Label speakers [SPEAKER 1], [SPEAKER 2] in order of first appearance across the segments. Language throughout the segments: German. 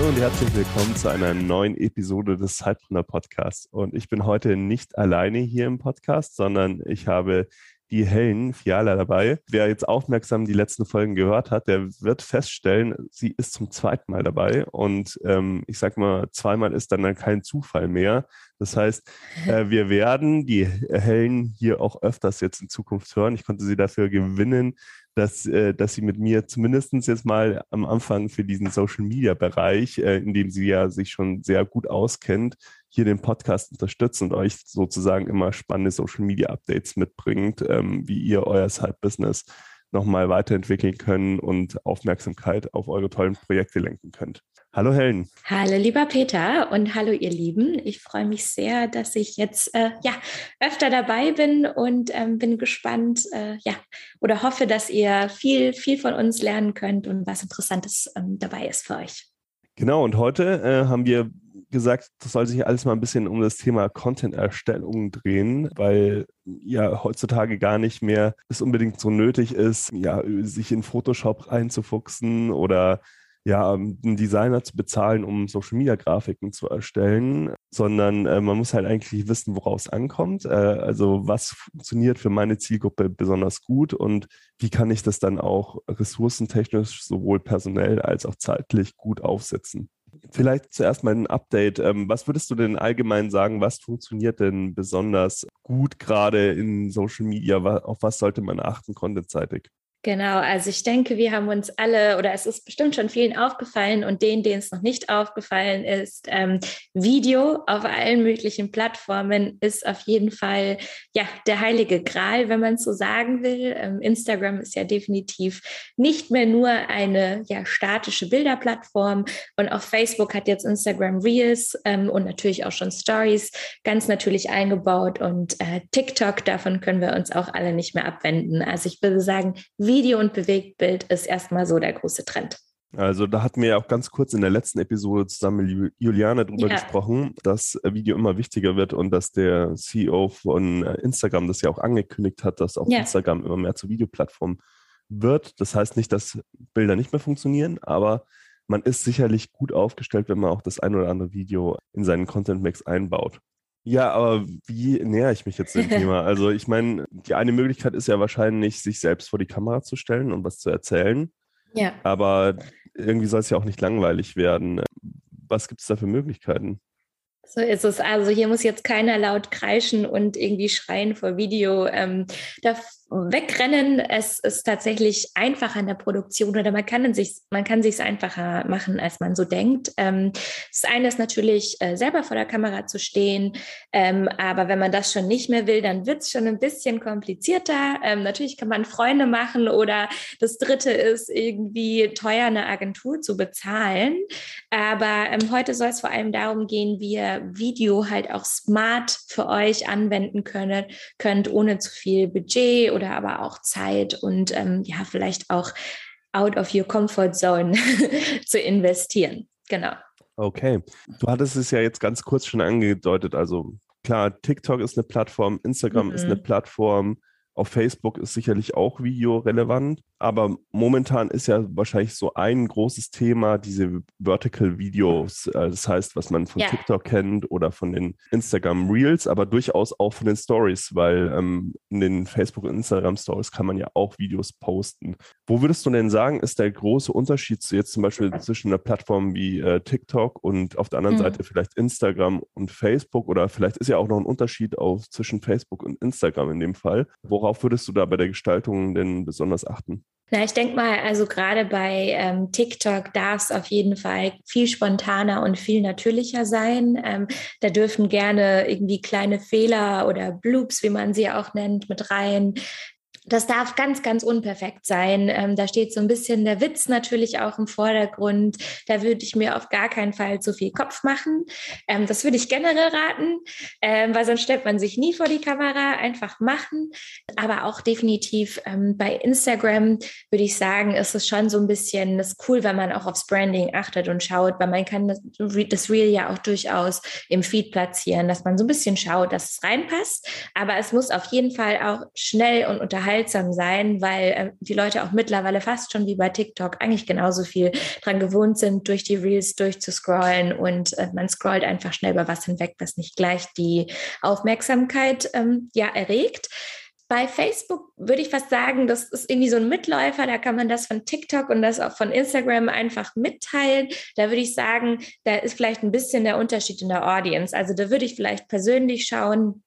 [SPEAKER 1] Hallo und herzlich willkommen zu einer neuen Episode des Zeitpreneur Podcasts. Und ich bin heute nicht alleine hier im Podcast, sondern ich habe die Helen Fiala dabei. Wer jetzt aufmerksam die letzten Folgen gehört hat, der wird feststellen, sie ist zum zweiten Mal dabei. Und ähm, ich sag mal, zweimal ist dann, dann kein Zufall mehr. Das heißt, äh, wir werden die Helen hier auch öfters jetzt in Zukunft hören. Ich konnte sie dafür gewinnen, dass, äh, dass sie mit mir zumindest jetzt mal am Anfang für diesen Social Media Bereich, äh, in dem sie ja sich schon sehr gut auskennt, hier den Podcast unterstützt und euch sozusagen immer spannende Social Media Updates mitbringt, ähm, wie ihr euer Side-Business nochmal weiterentwickeln können und Aufmerksamkeit auf eure tollen Projekte lenken könnt. Hallo Helen.
[SPEAKER 2] Hallo lieber Peter und hallo ihr Lieben. Ich freue mich sehr, dass ich jetzt äh, ja öfter dabei bin und ähm, bin gespannt, äh, ja oder hoffe, dass ihr viel viel von uns lernen könnt und was Interessantes ähm, dabei ist für euch.
[SPEAKER 1] Genau und heute äh, haben wir gesagt, das soll sich alles mal ein bisschen um das Thema Content-Erstellung drehen, weil ja heutzutage gar nicht mehr es unbedingt so nötig ist, ja sich in Photoshop reinzufuchsen oder ja, ähm, einen Designer zu bezahlen, um Social Media Grafiken zu erstellen, sondern äh, man muss halt eigentlich wissen, woraus es ankommt. Äh, also was funktioniert für meine Zielgruppe besonders gut und wie kann ich das dann auch ressourcentechnisch sowohl personell als auch zeitlich gut aufsetzen. Vielleicht zuerst mal ein Update. Ähm, was würdest du denn allgemein sagen, was funktioniert denn besonders gut gerade in Social Media? Auf was sollte man achten contentseitig?
[SPEAKER 2] Genau, also ich denke, wir haben uns alle, oder es ist bestimmt schon vielen aufgefallen und denen, denen es noch nicht aufgefallen ist, ähm, Video auf allen möglichen Plattformen ist auf jeden Fall ja der heilige Gral, wenn man es so sagen will. Ähm, Instagram ist ja definitiv nicht mehr nur eine ja statische Bilderplattform und auch Facebook hat jetzt Instagram Reels ähm, und natürlich auch schon Stories ganz natürlich eingebaut und äh, TikTok, davon können wir uns auch alle nicht mehr abwenden. Also ich würde sagen, Video und Bewegtbild ist erstmal so der große Trend.
[SPEAKER 1] Also da hatten wir ja auch ganz kurz in der letzten Episode zusammen mit Juliane drüber ja. gesprochen, dass Video immer wichtiger wird und dass der CEO von äh, Instagram das ja auch angekündigt hat, dass auch ja. Instagram immer mehr zur Videoplattform wird. Das heißt nicht, dass Bilder nicht mehr funktionieren, aber man ist sicherlich gut aufgestellt, wenn man auch das ein oder andere Video in seinen Content Mix einbaut. Ja, aber wie näher ich mich jetzt dem Thema? Also ich meine, die eine Möglichkeit ist ja wahrscheinlich, sich selbst vor die Kamera zu stellen und was zu erzählen. Ja. Aber irgendwie soll es ja auch nicht langweilig werden. Was gibt es da für Möglichkeiten?
[SPEAKER 2] So ist es. Also hier muss jetzt keiner laut kreischen und irgendwie schreien vor Video. Ähm, da wegrennen. Es ist tatsächlich einfacher in der Produktion oder man kann sich man kann sich einfacher machen, als man so denkt. Ähm, das eine ist natürlich äh, selber vor der Kamera zu stehen, ähm, aber wenn man das schon nicht mehr will, dann wird es schon ein bisschen komplizierter. Ähm, natürlich kann man Freunde machen oder das Dritte ist irgendwie teuer eine Agentur zu bezahlen. Aber ähm, heute soll es vor allem darum gehen, wie ihr Video halt auch smart für euch anwenden können, könnt, ohne zu viel Budget oder aber auch Zeit und ähm, ja, vielleicht auch out of your comfort zone zu investieren. Genau.
[SPEAKER 1] Okay. Du hattest es ja jetzt ganz kurz schon angedeutet. Also klar, TikTok ist eine Plattform, Instagram mhm. ist eine Plattform, auf Facebook ist sicherlich auch Video relevant. Aber momentan ist ja wahrscheinlich so ein großes Thema diese Vertical Videos. Äh, das heißt, was man von ja. TikTok kennt oder von den Instagram Reels, aber durchaus auch von den Stories, weil ähm, in den Facebook und Instagram Stories kann man ja auch Videos posten. Wo würdest du denn sagen, ist der große Unterschied jetzt zum Beispiel zwischen einer Plattform wie äh, TikTok und auf der anderen mhm. Seite vielleicht Instagram und Facebook oder vielleicht ist ja auch noch ein Unterschied auch zwischen Facebook und Instagram in dem Fall. Worauf würdest du da bei der Gestaltung denn besonders achten?
[SPEAKER 2] Na, ich denke mal, also gerade bei ähm, TikTok darf es auf jeden Fall viel spontaner und viel natürlicher sein. Ähm, da dürfen gerne irgendwie kleine Fehler oder Bloops, wie man sie auch nennt, mit rein das darf ganz, ganz unperfekt sein. Ähm, da steht so ein bisschen der Witz natürlich auch im Vordergrund. Da würde ich mir auf gar keinen Fall zu viel Kopf machen. Ähm, das würde ich generell raten, ähm, weil sonst stellt man sich nie vor die Kamera. Einfach machen. Aber auch definitiv ähm, bei Instagram würde ich sagen, ist es schon so ein bisschen das cool, wenn man auch aufs Branding achtet und schaut, weil man kann das, das Reel ja auch durchaus im Feed platzieren, dass man so ein bisschen schaut, dass es reinpasst. Aber es muss auf jeden Fall auch schnell und unterhaltsam unterhaltsam sein, weil äh, die Leute auch mittlerweile fast schon wie bei TikTok eigentlich genauso viel dran gewohnt sind, durch die Reels durchzuscrollen und äh, man scrollt einfach schnell über was hinweg, was nicht gleich die Aufmerksamkeit ähm, ja erregt. Bei Facebook würde ich fast sagen, das ist irgendwie so ein Mitläufer, da kann man das von TikTok und das auch von Instagram einfach mitteilen. Da würde ich sagen, da ist vielleicht ein bisschen der Unterschied in der Audience. Also da würde ich vielleicht persönlich schauen,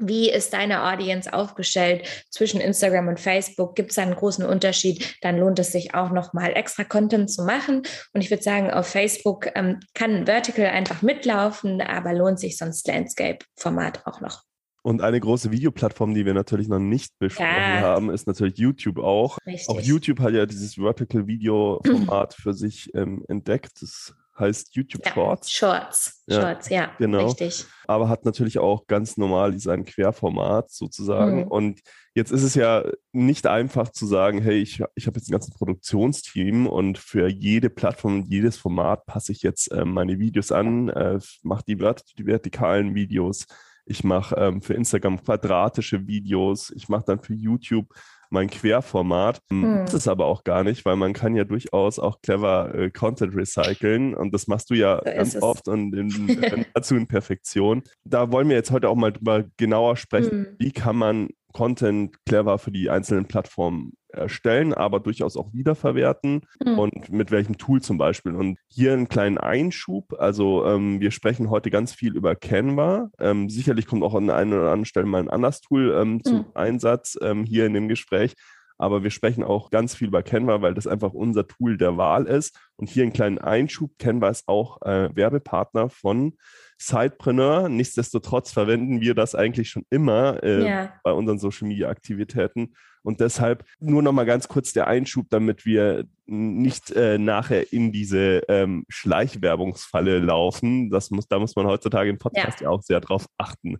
[SPEAKER 2] wie ist deine Audience aufgestellt zwischen Instagram und Facebook? Gibt es einen großen Unterschied? Dann lohnt es sich auch nochmal extra Content zu machen. Und ich würde sagen, auf Facebook ähm, kann Vertical einfach mitlaufen, aber lohnt sich sonst Landscape-Format auch noch.
[SPEAKER 1] Und eine große Videoplattform, die wir natürlich noch nicht besprochen ja. haben, ist natürlich YouTube auch. Richtig. Auch YouTube hat ja dieses Vertical Video-Format für sich ähm, entdeckt. Das heißt YouTube ja, Shorts.
[SPEAKER 2] Shorts, ja, Shorts, ja,
[SPEAKER 1] genau. richtig. Aber hat natürlich auch ganz normal sein Querformat sozusagen. Mhm. Und jetzt ist es ja nicht einfach zu sagen, hey, ich, ich habe jetzt ein ganzes Produktionsteam und für jede Plattform, jedes Format passe ich jetzt äh, meine Videos an, äh, mache die, die vertikalen Videos, ich mache ähm, für Instagram quadratische Videos, ich mache dann für YouTube mein Querformat. Hm. Das ist aber auch gar nicht, weil man kann ja durchaus auch clever äh, Content recyceln und das machst du ja so ganz oft und in, dazu in Perfektion. Da wollen wir jetzt heute auch mal drüber genauer sprechen, hm. wie kann man Content clever für die einzelnen Plattformen erstellen, aber durchaus auch wiederverwerten mhm. und mit welchem Tool zum Beispiel. Und hier einen kleinen Einschub. Also ähm, wir sprechen heute ganz viel über Canva. Ähm, sicherlich kommt auch an einer oder anderen Stelle mal ein anderes Tool ähm, zum mhm. Einsatz ähm, hier in dem Gespräch. Aber wir sprechen auch ganz viel über Canva, weil das einfach unser Tool der Wahl ist. Und hier einen kleinen Einschub. Canva ist auch äh, Werbepartner von Sidepreneur. Nichtsdestotrotz verwenden wir das eigentlich schon immer äh, ja. bei unseren Social Media Aktivitäten. Und deshalb nur noch mal ganz kurz der Einschub, damit wir nicht äh, nachher in diese ähm, Schleichwerbungsfalle laufen. Das muss, da muss man heutzutage im Podcast ja, ja auch sehr drauf achten.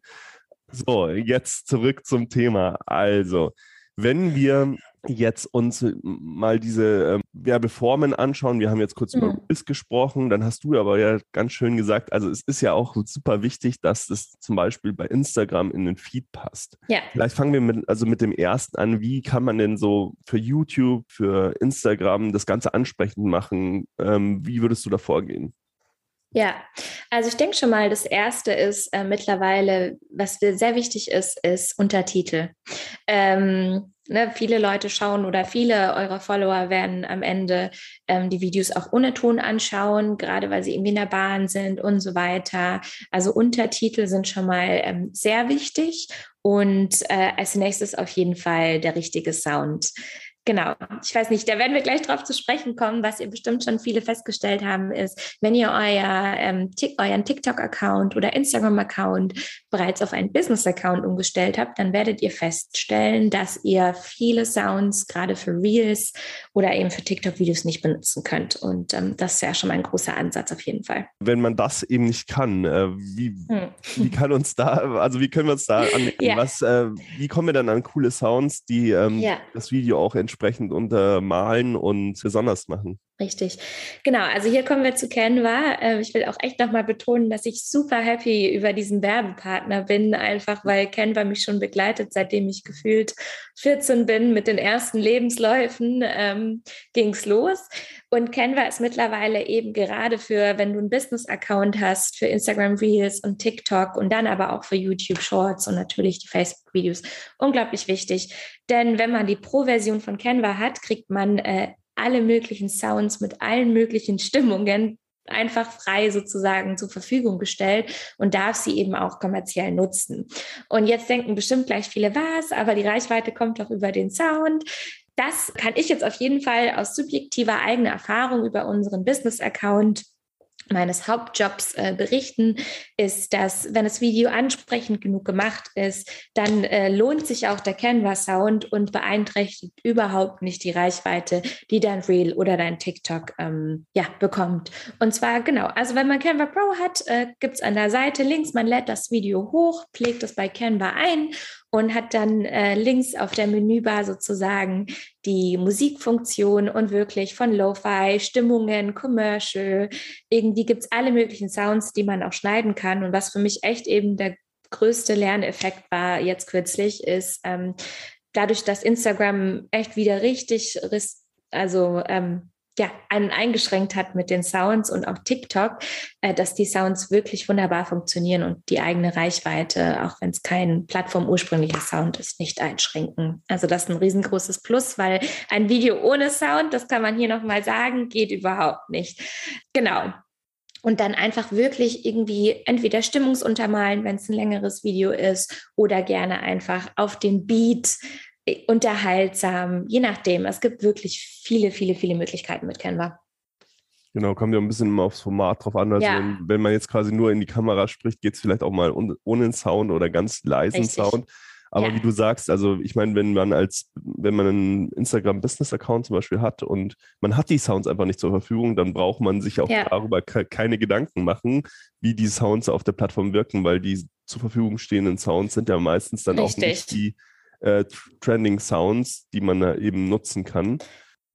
[SPEAKER 1] So, jetzt zurück zum Thema. Also, wenn wir jetzt uns mal diese äh, Werbeformen anschauen, wir haben jetzt kurz mhm. über Reels gesprochen, dann hast du aber ja ganz schön gesagt, also es ist ja auch super wichtig, dass es zum Beispiel bei Instagram in den Feed passt. Ja. Vielleicht fangen wir mit, also mit dem ersten an. Wie kann man denn so für YouTube, für Instagram das Ganze ansprechend machen? Ähm, wie würdest du da vorgehen?
[SPEAKER 2] Ja, also ich denke schon mal, das Erste ist äh, mittlerweile, was sehr wichtig ist, ist Untertitel. Ähm, ne, viele Leute schauen oder viele eurer Follower werden am Ende ähm, die Videos auch ohne Ton anschauen, gerade weil sie irgendwie in der Bahn sind und so weiter. Also Untertitel sind schon mal ähm, sehr wichtig und äh, als nächstes auf jeden Fall der richtige Sound. Genau, ich weiß nicht, da werden wir gleich drauf zu sprechen kommen. Was ihr bestimmt schon viele festgestellt haben, ist, wenn ihr euer, ähm, euren TikTok-Account oder Instagram-Account bereits auf einen Business-Account umgestellt habt, dann werdet ihr feststellen, dass ihr viele Sounds gerade für Reels oder eben für TikTok-Videos nicht benutzen könnt. Und ähm, das ist ja schon mal ein großer Ansatz auf jeden Fall.
[SPEAKER 1] Wenn man das eben nicht kann, äh, wie, hm. wie kann uns da, also wie können wir uns da annehmen? Ja. Was, äh, wie kommen wir dann an coole Sounds, die ähm, ja. das Video auch entsprechen? Entsprechend untermalen und besonders machen.
[SPEAKER 2] Richtig. Genau, also hier kommen wir zu Canva. Ähm, ich will auch echt nochmal betonen, dass ich super happy über diesen Werbepartner bin, einfach weil Canva mich schon begleitet, seitdem ich gefühlt 14 bin. Mit den ersten Lebensläufen ähm, ging es los. Und Canva ist mittlerweile eben gerade für, wenn du einen Business-Account hast, für Instagram Reels und TikTok und dann aber auch für YouTube Shorts und natürlich die Facebook-Videos unglaublich wichtig. Denn wenn man die Pro-Version von Canva hat, kriegt man äh, alle möglichen Sounds mit allen möglichen Stimmungen einfach frei sozusagen zur Verfügung gestellt und darf sie eben auch kommerziell nutzen. Und jetzt denken bestimmt gleich viele was, aber die Reichweite kommt doch über den Sound. Das kann ich jetzt auf jeden Fall aus subjektiver eigener Erfahrung über unseren Business-Account meines Hauptjobs äh, berichten, ist, dass wenn das Video ansprechend genug gemacht ist, dann äh, lohnt sich auch der Canva-Sound und beeinträchtigt überhaupt nicht die Reichweite, die dein Reel oder dein TikTok ähm, ja, bekommt. Und zwar genau, also wenn man Canva Pro hat, äh, gibt es an der Seite links, man lädt das Video hoch, pflegt es bei Canva ein und hat dann äh, links auf der Menübar sozusagen die Musikfunktion und wirklich von Lo-Fi, Stimmungen, Commercial. Irgendwie gibt es alle möglichen Sounds, die man auch schneiden kann. Und was für mich echt eben der größte Lerneffekt war jetzt kürzlich, ist ähm, dadurch, dass Instagram echt wieder richtig, also ähm, ja, einen eingeschränkt hat mit den Sounds und auch TikTok, äh, dass die Sounds wirklich wunderbar funktionieren und die eigene Reichweite, auch wenn es kein plattformursprünglicher Sound ist, nicht einschränken. Also das ist ein riesengroßes Plus, weil ein Video ohne Sound, das kann man hier nochmal sagen, geht überhaupt nicht. Genau. Und dann einfach wirklich irgendwie entweder stimmungsuntermalen, wenn es ein längeres Video ist, oder gerne einfach auf den Beat unterhaltsam, je nachdem. Es gibt wirklich viele, viele, viele Möglichkeiten mit Canva.
[SPEAKER 1] Genau, kommt ja ein bisschen immer aufs Format drauf an. Also ja. wenn, wenn, man jetzt quasi nur in die Kamera spricht, geht es vielleicht auch mal ohne Sound oder ganz leisen Richtig. Sound. Aber ja. wie du sagst, also ich meine, wenn man als, wenn man einen Instagram-Business-Account zum Beispiel hat und man hat die Sounds einfach nicht zur Verfügung, dann braucht man sich auch ja. darüber keine Gedanken machen, wie die Sounds auf der Plattform wirken, weil die zur Verfügung stehenden Sounds sind ja meistens dann Richtig. auch nicht die äh, Trending Sounds, die man da eben nutzen kann.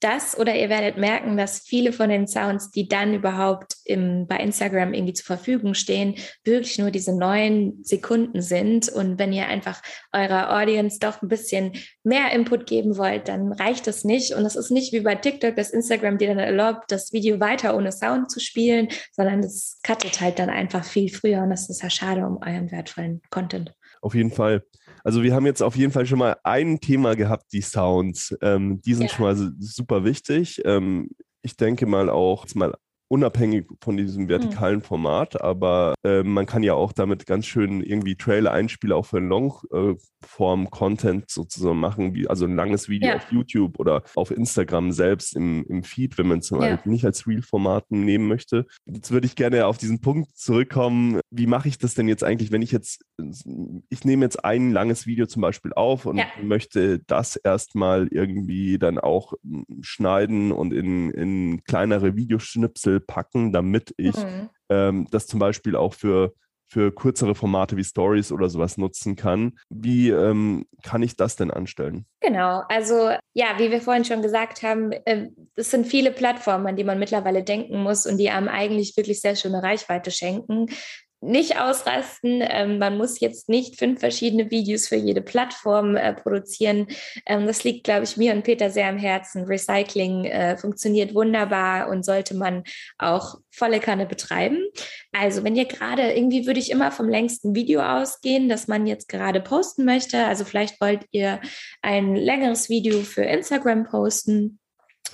[SPEAKER 2] Das oder ihr werdet merken, dass viele von den Sounds, die dann überhaupt im, bei Instagram irgendwie zur Verfügung stehen, wirklich nur diese neun Sekunden sind. Und wenn ihr einfach eurer Audience doch ein bisschen mehr Input geben wollt, dann reicht das nicht. Und es ist nicht wie bei TikTok, dass Instagram dir dann erlaubt, das Video weiter ohne Sound zu spielen, sondern es cuttet halt dann einfach viel früher. Und das ist ja schade um euren wertvollen Content.
[SPEAKER 1] Auf jeden Fall. Also wir haben jetzt auf jeden Fall schon mal ein Thema gehabt, die Sounds. Ähm, die sind ja. schon mal super wichtig. Ähm, ich denke mal auch, mal unabhängig von diesem vertikalen mhm. Format, aber äh, man kann ja auch damit ganz schön irgendwie Trailer einspielen, auch für Longform-Content sozusagen machen, wie also ein langes Video ja. auf YouTube oder auf Instagram selbst im, im Feed, wenn man es ja. nicht als Real-Format nehmen möchte. Jetzt würde ich gerne auf diesen Punkt zurückkommen. Wie mache ich das denn jetzt eigentlich, wenn ich jetzt, ich nehme jetzt ein langes Video zum Beispiel auf und ja. möchte das erstmal irgendwie dann auch hm, schneiden und in, in kleinere Videoschnipsel packen, damit ich mhm. ähm, das zum Beispiel auch für, für kürzere Formate wie Stories oder sowas nutzen kann. Wie ähm, kann ich das denn anstellen?
[SPEAKER 2] Genau, also ja, wie wir vorhin schon gesagt haben, äh, es sind viele Plattformen, an die man mittlerweile denken muss und die einem eigentlich wirklich sehr schöne Reichweite schenken nicht ausrasten. Ähm, man muss jetzt nicht fünf verschiedene Videos für jede Plattform äh, produzieren. Ähm, das liegt, glaube ich, mir und Peter sehr am Herzen. Recycling äh, funktioniert wunderbar und sollte man auch volle Kanne betreiben. Also wenn ihr gerade, irgendwie würde ich immer vom längsten Video ausgehen, das man jetzt gerade posten möchte. Also vielleicht wollt ihr ein längeres Video für Instagram posten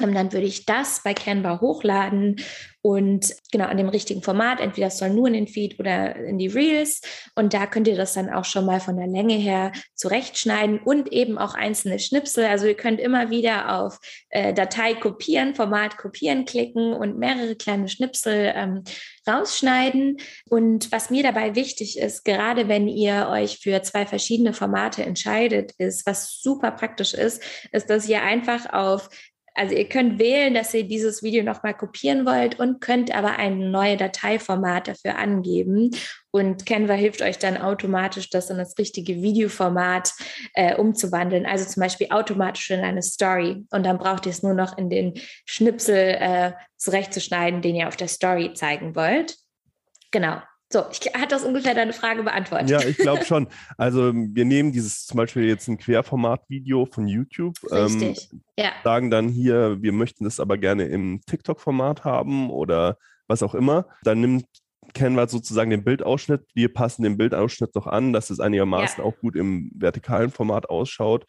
[SPEAKER 2] ähm, dann würde ich das bei Canva hochladen und genau an dem richtigen Format. Entweder es soll nur in den Feed oder in die Reels. Und da könnt ihr das dann auch schon mal von der Länge her zurechtschneiden und eben auch einzelne Schnipsel. Also ihr könnt immer wieder auf äh, Datei kopieren, Format kopieren klicken und mehrere kleine Schnipsel ähm, rausschneiden. Und was mir dabei wichtig ist, gerade wenn ihr euch für zwei verschiedene Formate entscheidet, ist, was super praktisch ist, ist, dass ihr einfach auf also ihr könnt wählen, dass ihr dieses Video nochmal kopieren wollt und könnt aber ein neues Dateiformat dafür angeben. Und Canva hilft euch dann automatisch, das in das richtige Videoformat äh, umzuwandeln. Also zum Beispiel automatisch in eine Story. Und dann braucht ihr es nur noch in den Schnipsel äh, zurechtzuschneiden, den ihr auf der Story zeigen wollt. Genau. So, ich, hat das ungefähr deine Frage beantwortet?
[SPEAKER 1] Ja, ich glaube schon. Also wir nehmen dieses zum Beispiel jetzt ein Querformat-Video von YouTube. Richtig, ähm, ja. Sagen dann hier, wir möchten das aber gerne im TikTok-Format haben oder was auch immer. Dann nimmt Canva sozusagen den Bildausschnitt. Wir passen den Bildausschnitt noch an, dass es einigermaßen ja. auch gut im vertikalen Format ausschaut.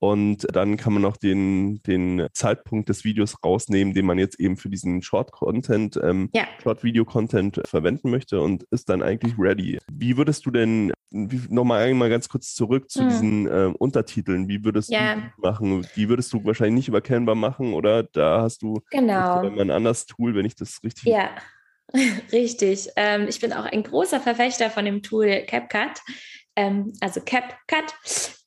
[SPEAKER 1] Und dann kann man noch den, den Zeitpunkt des Videos rausnehmen, den man jetzt eben für diesen Short-Content, ähm, ja. Short-Video-Content verwenden möchte und ist dann eigentlich ready. Wie würdest du denn, nochmal einmal ganz kurz zurück zu hm. diesen äh, Untertiteln, wie würdest ja. du machen? Die würdest du wahrscheinlich nicht über Canva machen oder da hast du
[SPEAKER 2] genau.
[SPEAKER 1] ein anderes Tool, wenn ich das richtig
[SPEAKER 2] ja. Richtig. Ähm, ich bin auch ein großer Verfechter von dem Tool CapCut. Ähm, also CapCut.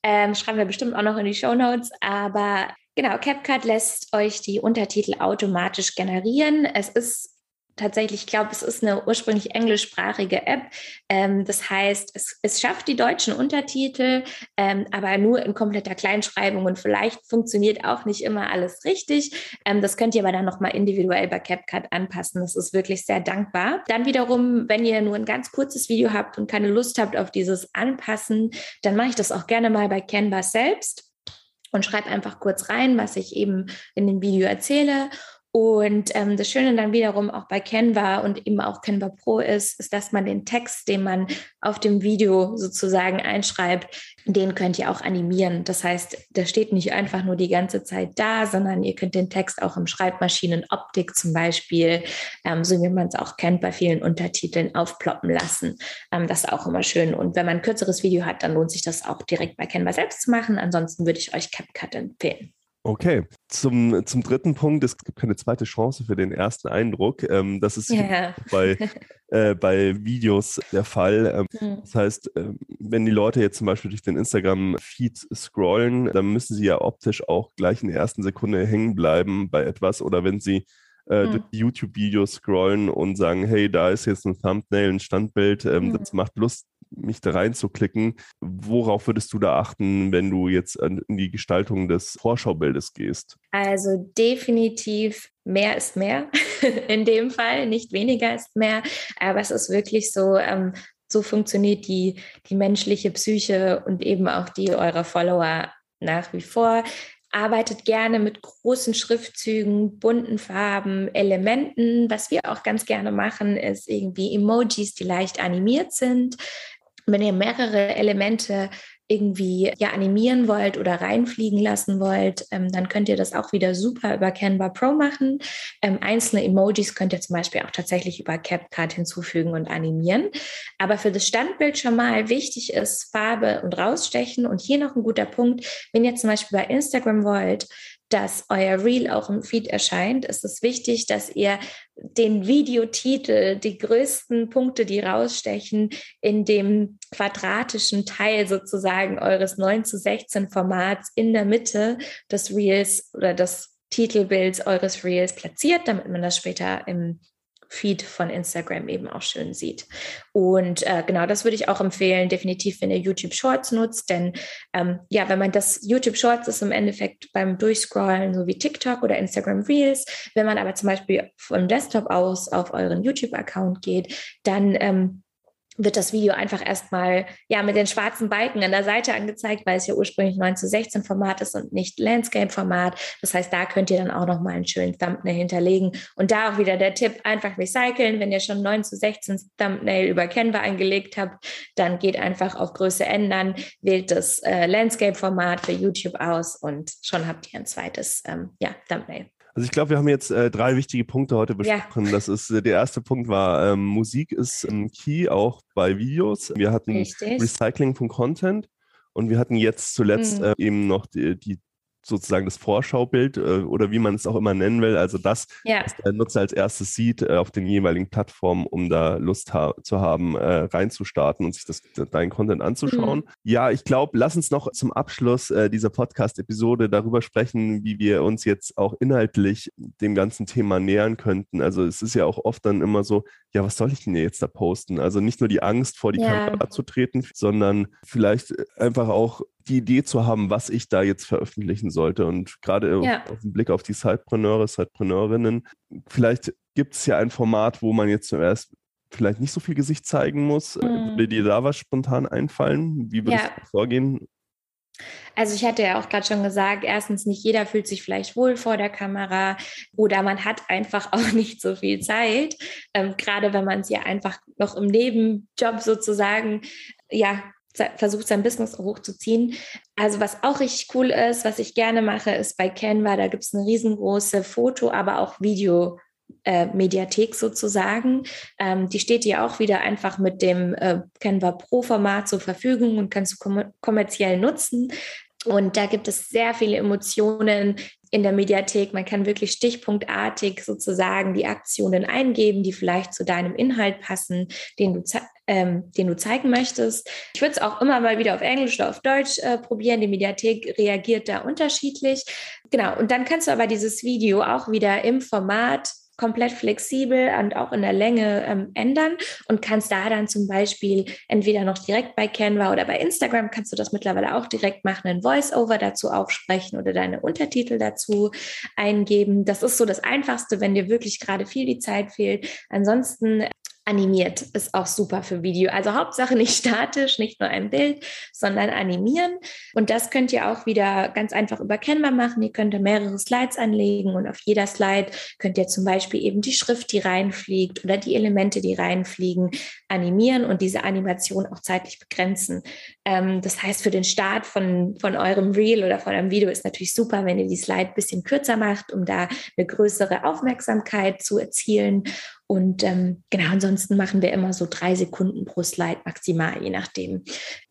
[SPEAKER 2] Ähm, schreiben wir bestimmt auch noch in die Show Notes. Aber genau, CapCut lässt euch die Untertitel automatisch generieren. Es ist tatsächlich, ich glaube, es ist eine ursprünglich englischsprachige App. Ähm, das heißt, es, es, schafft die deutschen Untertitel, ähm, aber nur in kompletter Kleinschreibung und vielleicht funktioniert auch nicht immer alles richtig. Ähm, das könnt ihr aber dann nochmal individuell bei CapCut anpassen. Das ist wirklich sehr dankbar. Dann wiederum, wenn ihr nur ein ganz kurzes Video habt und keine Lust habt auf dieses Anpassen, dann mache ich das auch gerne mal bei Canva selbst und schreibe einfach kurz rein, was ich eben in dem Video erzähle und ähm, das Schöne dann wiederum auch bei Canva und eben auch Canva Pro ist, ist, dass man den Text, den man auf dem Video sozusagen einschreibt, den könnt ihr auch animieren. Das heißt, der steht nicht einfach nur die ganze Zeit da, sondern ihr könnt den Text auch im Schreibmaschinenoptik zum Beispiel, ähm, so wie man es auch kennt, bei vielen Untertiteln aufploppen lassen. Ähm, das ist auch immer schön. Und wenn man ein kürzeres Video hat, dann lohnt sich das auch direkt bei Canva selbst zu machen. Ansonsten würde ich euch CapCut empfehlen.
[SPEAKER 1] Okay, zum, zum dritten Punkt, es gibt keine zweite Chance für den ersten Eindruck. Ähm, das ist yeah. bei, äh, bei Videos der Fall. Ähm, mhm. Das heißt, äh, wenn die Leute jetzt zum Beispiel durch den Instagram-Feed scrollen, dann müssen sie ja optisch auch gleich in der ersten Sekunde hängen bleiben bei etwas. Oder wenn sie äh, mhm. YouTube-Videos scrollen und sagen, hey, da ist jetzt ein Thumbnail, ein Standbild, ähm, mhm. das macht Lust, mich da reinzuklicken. Worauf würdest du da achten, wenn du jetzt in die Gestaltung des Vorschaubildes gehst?
[SPEAKER 2] Also definitiv mehr ist mehr in dem Fall, nicht weniger ist mehr. Aber es ist wirklich so, ähm, so funktioniert die, die menschliche Psyche und eben auch die eurer Follower nach wie vor. Arbeitet gerne mit großen Schriftzügen, bunten Farben, Elementen. Was wir auch ganz gerne machen, ist irgendwie Emojis, die leicht animiert sind wenn ihr mehrere Elemente irgendwie ja animieren wollt oder reinfliegen lassen wollt, ähm, dann könnt ihr das auch wieder super über Canva Pro machen. Ähm, einzelne Emojis könnt ihr zum Beispiel auch tatsächlich über CapCut hinzufügen und animieren. Aber für das Standbild schon mal wichtig ist Farbe und rausstechen. Und hier noch ein guter Punkt, wenn ihr zum Beispiel bei Instagram wollt, dass euer Reel auch im Feed erscheint, ist es wichtig, dass ihr den Videotitel, die größten Punkte, die rausstechen, in dem quadratischen Teil sozusagen eures 9 zu 16 Formats in der Mitte des Reels oder des Titelbilds eures Reels platziert, damit man das später im Feed von Instagram eben auch schön sieht. Und äh, genau das würde ich auch empfehlen, definitiv, wenn ihr YouTube Shorts nutzt, denn ähm, ja, wenn man das YouTube Shorts ist im Endeffekt beim Durchscrollen, so wie TikTok oder Instagram Reels. Wenn man aber zum Beispiel vom Desktop aus auf euren YouTube-Account geht, dann ähm, wird das Video einfach erstmal ja mit den schwarzen Balken an der Seite angezeigt, weil es ja ursprünglich 9 zu 16 Format ist und nicht Landscape Format. Das heißt, da könnt ihr dann auch nochmal einen schönen Thumbnail hinterlegen. Und da auch wieder der Tipp, einfach recyceln. Wenn ihr schon 9 zu 16 Thumbnail über Canva angelegt habt, dann geht einfach auf Größe ändern, wählt das äh, Landscape Format für YouTube aus und schon habt ihr ein zweites ähm, ja, Thumbnail.
[SPEAKER 1] Also ich glaube, wir haben jetzt äh, drei wichtige Punkte heute besprochen. Ja. Das ist äh, der erste Punkt war ähm, Musik ist ein Key auch bei Videos. Wir hatten Richtig. Recycling von Content und wir hatten jetzt zuletzt mhm. äh, eben noch die, die sozusagen das Vorschaubild äh, oder wie man es auch immer nennen will, also das, ja. was der Nutzer als erstes sieht äh, auf den jeweiligen Plattformen, um da Lust ha zu haben, äh, reinzustarten und sich das, deinen Content anzuschauen. Mhm. Ja, ich glaube, lass uns noch zum Abschluss äh, dieser Podcast-Episode darüber sprechen, wie wir uns jetzt auch inhaltlich dem ganzen Thema nähern könnten. Also es ist ja auch oft dann immer so, ja, was soll ich denn jetzt da posten? Also nicht nur die Angst vor die ja. Kamera zu treten, sondern vielleicht einfach auch die Idee zu haben, was ich da jetzt veröffentlichen sollte. Und gerade ja. auf den Blick auf die Sidepreneure, Sidepreneurinnen, vielleicht gibt es ja ein Format, wo man jetzt zuerst vielleicht nicht so viel Gesicht zeigen muss. Mhm. Würde dir da was spontan einfallen? Wie würdest ja. du vorgehen?
[SPEAKER 2] Also ich hatte ja auch gerade schon gesagt, erstens nicht jeder fühlt sich vielleicht wohl vor der Kamera oder man hat einfach auch nicht so viel Zeit, ähm, gerade wenn man es ja einfach noch im Nebenjob sozusagen ja versucht sein Business hochzuziehen. Also was auch richtig cool ist, was ich gerne mache, ist bei Canva, da gibt es eine riesengroße Foto, aber auch Video. Äh, Mediathek sozusagen. Ähm, die steht dir auch wieder einfach mit dem äh, Canva Pro Format zur Verfügung und kannst du kom kommerziell nutzen. Und da gibt es sehr viele Emotionen, in der Mediathek. Man kann wirklich stichpunktartig sozusagen die Aktionen eingeben, die vielleicht zu deinem Inhalt passen, den du, ähm, den du zeigen möchtest. Ich würde es auch immer mal wieder auf Englisch oder auf Deutsch äh, probieren. Die Mediathek reagiert da unterschiedlich. Genau. Und dann kannst du aber dieses Video auch wieder im Format komplett flexibel und auch in der Länge ähm, ändern und kannst da dann zum Beispiel entweder noch direkt bei Canva oder bei Instagram kannst du das mittlerweile auch direkt machen, ein Voice-Over dazu aufsprechen oder deine Untertitel dazu eingeben. Das ist so das Einfachste, wenn dir wirklich gerade viel die Zeit fehlt. Ansonsten Animiert ist auch super für Video. Also Hauptsache nicht statisch, nicht nur ein Bild, sondern animieren. Und das könnt ihr auch wieder ganz einfach über Canva machen. Ihr könnt mehrere Slides anlegen und auf jeder Slide könnt ihr zum Beispiel eben die Schrift, die reinfliegt oder die Elemente, die reinfliegen, animieren und diese Animation auch zeitlich begrenzen. Ähm, das heißt, für den Start von, von eurem Reel oder von einem Video ist natürlich super, wenn ihr die Slide ein bisschen kürzer macht, um da eine größere Aufmerksamkeit zu erzielen. Und ähm, genau, ansonsten machen wir immer so drei Sekunden pro Slide maximal, je nachdem,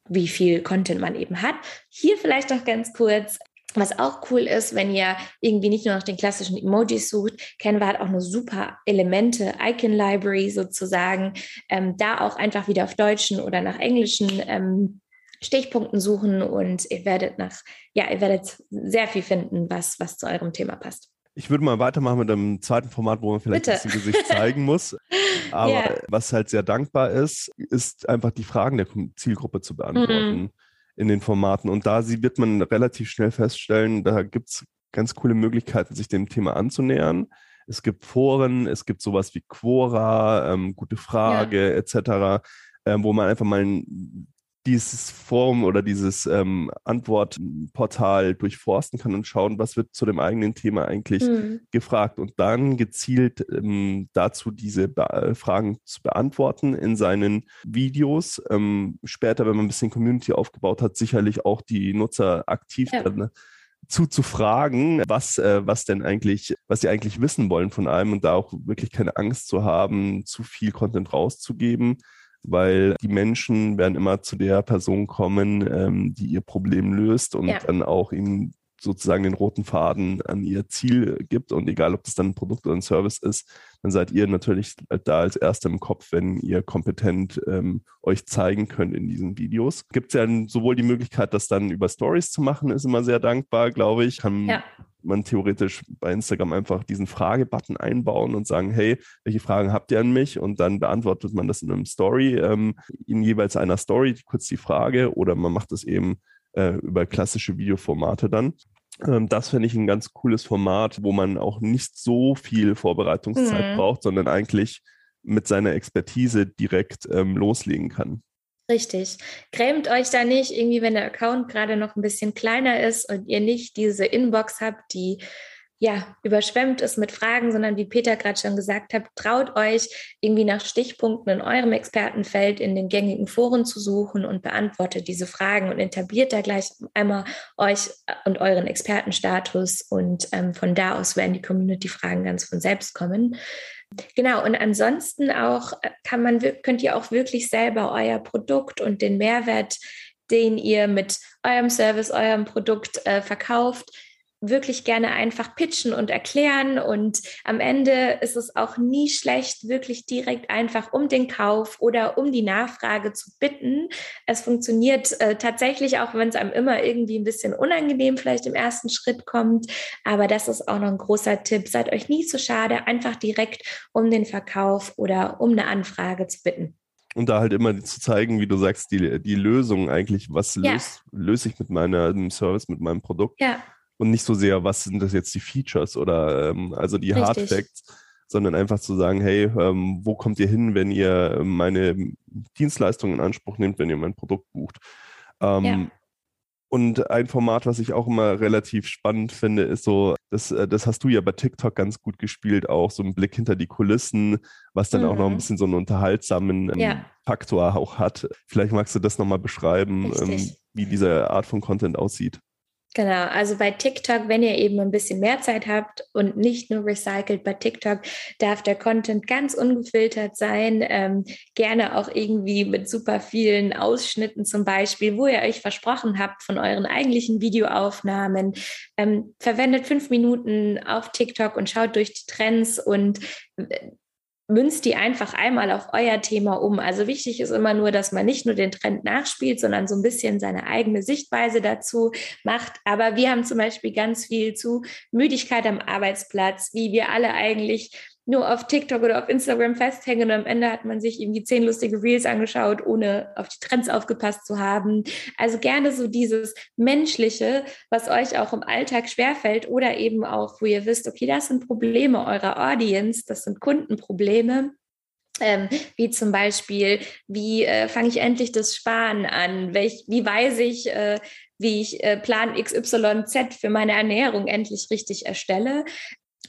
[SPEAKER 2] wie viel Content man eben hat. Hier vielleicht noch ganz kurz. Was auch cool ist, wenn ihr irgendwie nicht nur nach den klassischen Emojis sucht, Canva hat auch eine super Elemente, Icon Library sozusagen. Ähm, da auch einfach wieder auf deutschen oder nach englischen ähm, Stichpunkten suchen und ihr werdet nach, ja, ihr werdet sehr viel finden, was, was zu eurem Thema passt.
[SPEAKER 1] Ich würde mal weitermachen mit einem zweiten Format, wo man vielleicht Bitte. ein bisschen Gesicht zeigen muss. Aber yeah. was halt sehr dankbar ist, ist einfach die Fragen der Zielgruppe zu beantworten mhm. in den Formaten. Und da wird man relativ schnell feststellen, da gibt es ganz coole Möglichkeiten, sich dem Thema anzunähern. Es gibt Foren, es gibt sowas wie Quora, ähm, gute Frage ja. etc., ähm, wo man einfach mal ein dieses Forum oder dieses ähm, Antwortportal durchforsten kann und schauen, was wird zu dem eigenen Thema eigentlich mhm. gefragt und dann gezielt ähm, dazu diese Be äh, Fragen zu beantworten in seinen Videos. Ähm, später, wenn man ein bisschen Community aufgebaut hat, sicherlich auch die Nutzer aktiv ja. dann, zuzufragen, was, äh, was denn eigentlich, was sie eigentlich wissen wollen von einem und da auch wirklich keine Angst zu haben, zu viel Content rauszugeben weil die Menschen werden immer zu der Person kommen, ähm, die ihr Problem löst und ja. dann auch ihnen sozusagen den roten Faden an ihr Ziel gibt. Und egal, ob das dann ein Produkt oder ein Service ist, dann seid ihr natürlich da als Erster im Kopf, wenn ihr kompetent ähm, euch zeigen könnt in diesen Videos. Gibt es ja sowohl die Möglichkeit, das dann über Stories zu machen, ist immer sehr dankbar, glaube ich. Kann ja man theoretisch bei Instagram einfach diesen Fragebutton einbauen und sagen, hey, welche Fragen habt ihr an mich? Und dann beantwortet man das in einem Story, ähm, in jeweils einer Story, kurz die Frage, oder man macht das eben äh, über klassische Videoformate dann. Ähm, das finde ich ein ganz cooles Format, wo man auch nicht so viel Vorbereitungszeit mhm. braucht, sondern eigentlich mit seiner Expertise direkt ähm, loslegen kann.
[SPEAKER 2] Richtig. Grämt euch da nicht, irgendwie, wenn der Account gerade noch ein bisschen kleiner ist und ihr nicht diese Inbox habt, die ja, überschwemmt ist mit Fragen, sondern wie Peter gerade schon gesagt hat, traut euch irgendwie nach Stichpunkten in eurem Expertenfeld in den gängigen Foren zu suchen und beantwortet diese Fragen und etabliert da gleich einmal euch und euren Expertenstatus und ähm, von da aus werden die Community-Fragen ganz von selbst kommen. Genau, und ansonsten auch äh, kann man, könnt ihr auch wirklich selber euer Produkt und den Mehrwert, den ihr mit eurem Service, eurem Produkt äh, verkauft, wirklich gerne einfach pitchen und erklären. Und am Ende ist es auch nie schlecht, wirklich direkt einfach um den Kauf oder um die Nachfrage zu bitten. Es funktioniert äh, tatsächlich, auch wenn es einem immer irgendwie ein bisschen unangenehm vielleicht im ersten Schritt kommt. Aber das ist auch noch ein großer Tipp. Seid euch nie zu schade, einfach direkt um den Verkauf oder um eine Anfrage zu bitten
[SPEAKER 1] und da halt immer zu zeigen, wie du sagst, die, die Lösung eigentlich, was ja. löse lös ich mit meinem Service, mit meinem Produkt. Ja und nicht so sehr, was sind das jetzt die Features oder ähm, also die Richtig. Hard Facts, sondern einfach zu sagen, hey, ähm, wo kommt ihr hin, wenn ihr meine Dienstleistungen in Anspruch nehmt, wenn ihr mein Produkt bucht. Ähm, ja. Und ein Format, was ich auch immer relativ spannend finde, ist so, das, äh, das hast du ja bei TikTok ganz gut gespielt, auch so ein Blick hinter die Kulissen, was dann mhm. auch noch ein mhm. bisschen so einen unterhaltsamen ähm, ja. Faktor auch hat. Vielleicht magst du das nochmal beschreiben, ähm, wie diese Art von Content aussieht.
[SPEAKER 2] Genau, also bei TikTok, wenn ihr eben ein bisschen mehr Zeit habt und nicht nur recycelt, bei TikTok darf der Content ganz ungefiltert sein, ähm, gerne auch irgendwie mit super vielen Ausschnitten zum Beispiel, wo ihr euch versprochen habt von euren eigentlichen Videoaufnahmen. Ähm, verwendet fünf Minuten auf TikTok und schaut durch die Trends und äh, münzt die einfach einmal auf euer Thema um. Also wichtig ist immer nur, dass man nicht nur den Trend nachspielt, sondern so ein bisschen seine eigene Sichtweise dazu macht. Aber wir haben zum Beispiel ganz viel zu Müdigkeit am Arbeitsplatz, wie wir alle eigentlich nur auf TikTok oder auf Instagram festhängen und am Ende hat man sich irgendwie zehn lustige Reels angeschaut, ohne auf die Trends aufgepasst zu haben. Also gerne so dieses Menschliche, was euch auch im Alltag schwerfällt oder eben auch, wo ihr wisst, okay, das sind Probleme eurer Audience, das sind Kundenprobleme. Ähm, wie zum Beispiel, wie äh, fange ich endlich das Sparen an? Welch, wie weiß ich, äh, wie ich äh, Plan XYZ für meine Ernährung endlich richtig erstelle.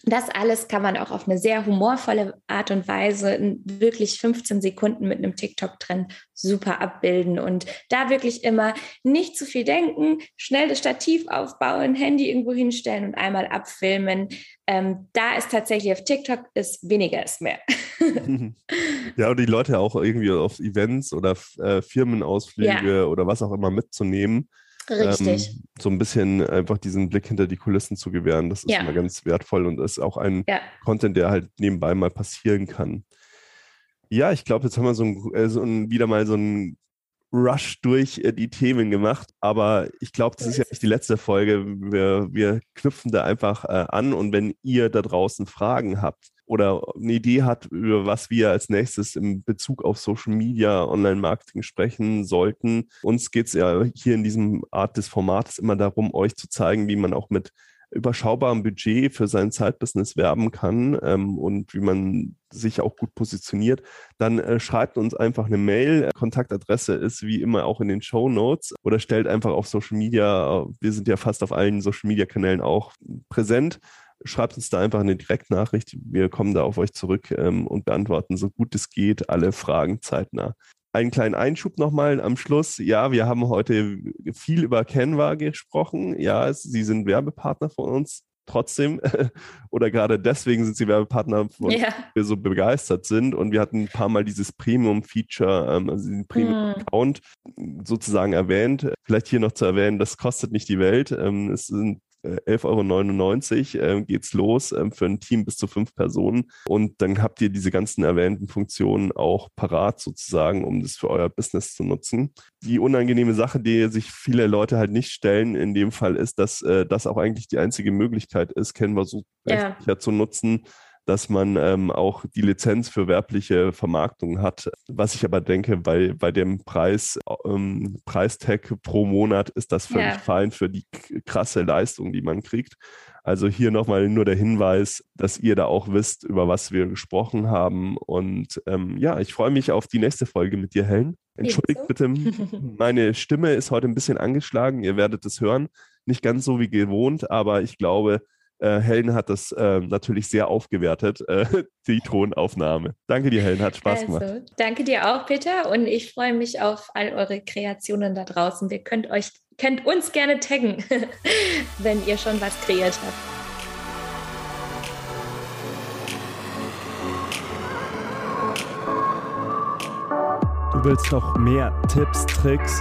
[SPEAKER 2] Das alles kann man auch auf eine sehr humorvolle Art und Weise in wirklich 15 Sekunden mit einem TikTok-Trend super abbilden und da wirklich immer nicht zu viel denken, schnell das Stativ aufbauen, Handy irgendwo hinstellen und einmal abfilmen. Ähm, da ist tatsächlich auf TikTok ist weniger ist mehr.
[SPEAKER 1] ja, und die Leute auch irgendwie auf Events oder äh, Firmenausflüge ja. oder was auch immer mitzunehmen
[SPEAKER 2] Richtig.
[SPEAKER 1] Ähm, so ein bisschen einfach diesen Blick hinter die Kulissen zu gewähren, das ist ja. immer ganz wertvoll und ist auch ein ja. Content, der halt nebenbei mal passieren kann. Ja, ich glaube, jetzt haben wir so, ein, äh, so ein, wieder mal so einen Rush durch äh, die Themen gemacht, aber ich glaube, das ist ja nicht die letzte Folge. Wir, wir knüpfen da einfach äh, an und wenn ihr da draußen Fragen habt, oder eine Idee hat, über was wir als nächstes im Bezug auf Social Media, Online-Marketing sprechen sollten. Uns geht es ja hier in diesem Art des Formates immer darum, euch zu zeigen, wie man auch mit überschaubarem Budget für sein Zeitbusiness werben kann ähm, und wie man sich auch gut positioniert, dann äh, schreibt uns einfach eine Mail. Kontaktadresse ist wie immer auch in den Show Notes oder stellt einfach auf Social Media, wir sind ja fast auf allen Social Media Kanälen auch präsent, schreibt uns da einfach eine Direktnachricht. Wir kommen da auf euch zurück ähm, und beantworten so gut es geht alle Fragen zeitnah. Einen kleinen Einschub nochmal am Schluss. Ja, wir haben heute viel über Canva gesprochen. Ja, sie sind Werbepartner von uns. Trotzdem oder gerade deswegen sind sie Werbepartner, von ja. wir so begeistert sind. Und wir hatten ein paar Mal dieses Premium-Feature, ähm, also den Premium-Account mm. sozusagen erwähnt. Vielleicht hier noch zu erwähnen, das kostet nicht die Welt. Ähm, es sind 11,99 Euro äh, geht's los äh, für ein Team bis zu fünf Personen. Und dann habt ihr diese ganzen erwähnten Funktionen auch parat sozusagen, um das für euer Business zu nutzen. Die unangenehme Sache, die sich viele Leute halt nicht stellen, in dem Fall ist, dass äh, das auch eigentlich die einzige Möglichkeit ist, Canva so ja. zu nutzen, dass man ähm, auch die Lizenz für werbliche Vermarktung hat. Was ich aber denke, bei, bei dem Preis, ähm, Preistag pro Monat ist das völlig ja. fein für die krasse Leistung, die man kriegt. Also hier nochmal nur der Hinweis, dass ihr da auch wisst, über was wir gesprochen haben. Und ähm, ja, ich freue mich auf die nächste Folge mit dir, Helen. Entschuldigt bitte, meine Stimme ist heute ein bisschen angeschlagen. Ihr werdet es hören. Nicht ganz so wie gewohnt, aber ich glaube, äh, Helen hat das äh, natürlich sehr aufgewertet, äh, die Tonaufnahme. Danke dir, Helen, hat Spaß also, gemacht.
[SPEAKER 2] Danke dir auch, Peter, und ich freue mich auf all eure Kreationen da draußen. Wir könnt euch, könnt uns gerne taggen, wenn ihr schon was kreiert habt.
[SPEAKER 1] Du willst noch mehr Tipps, Tricks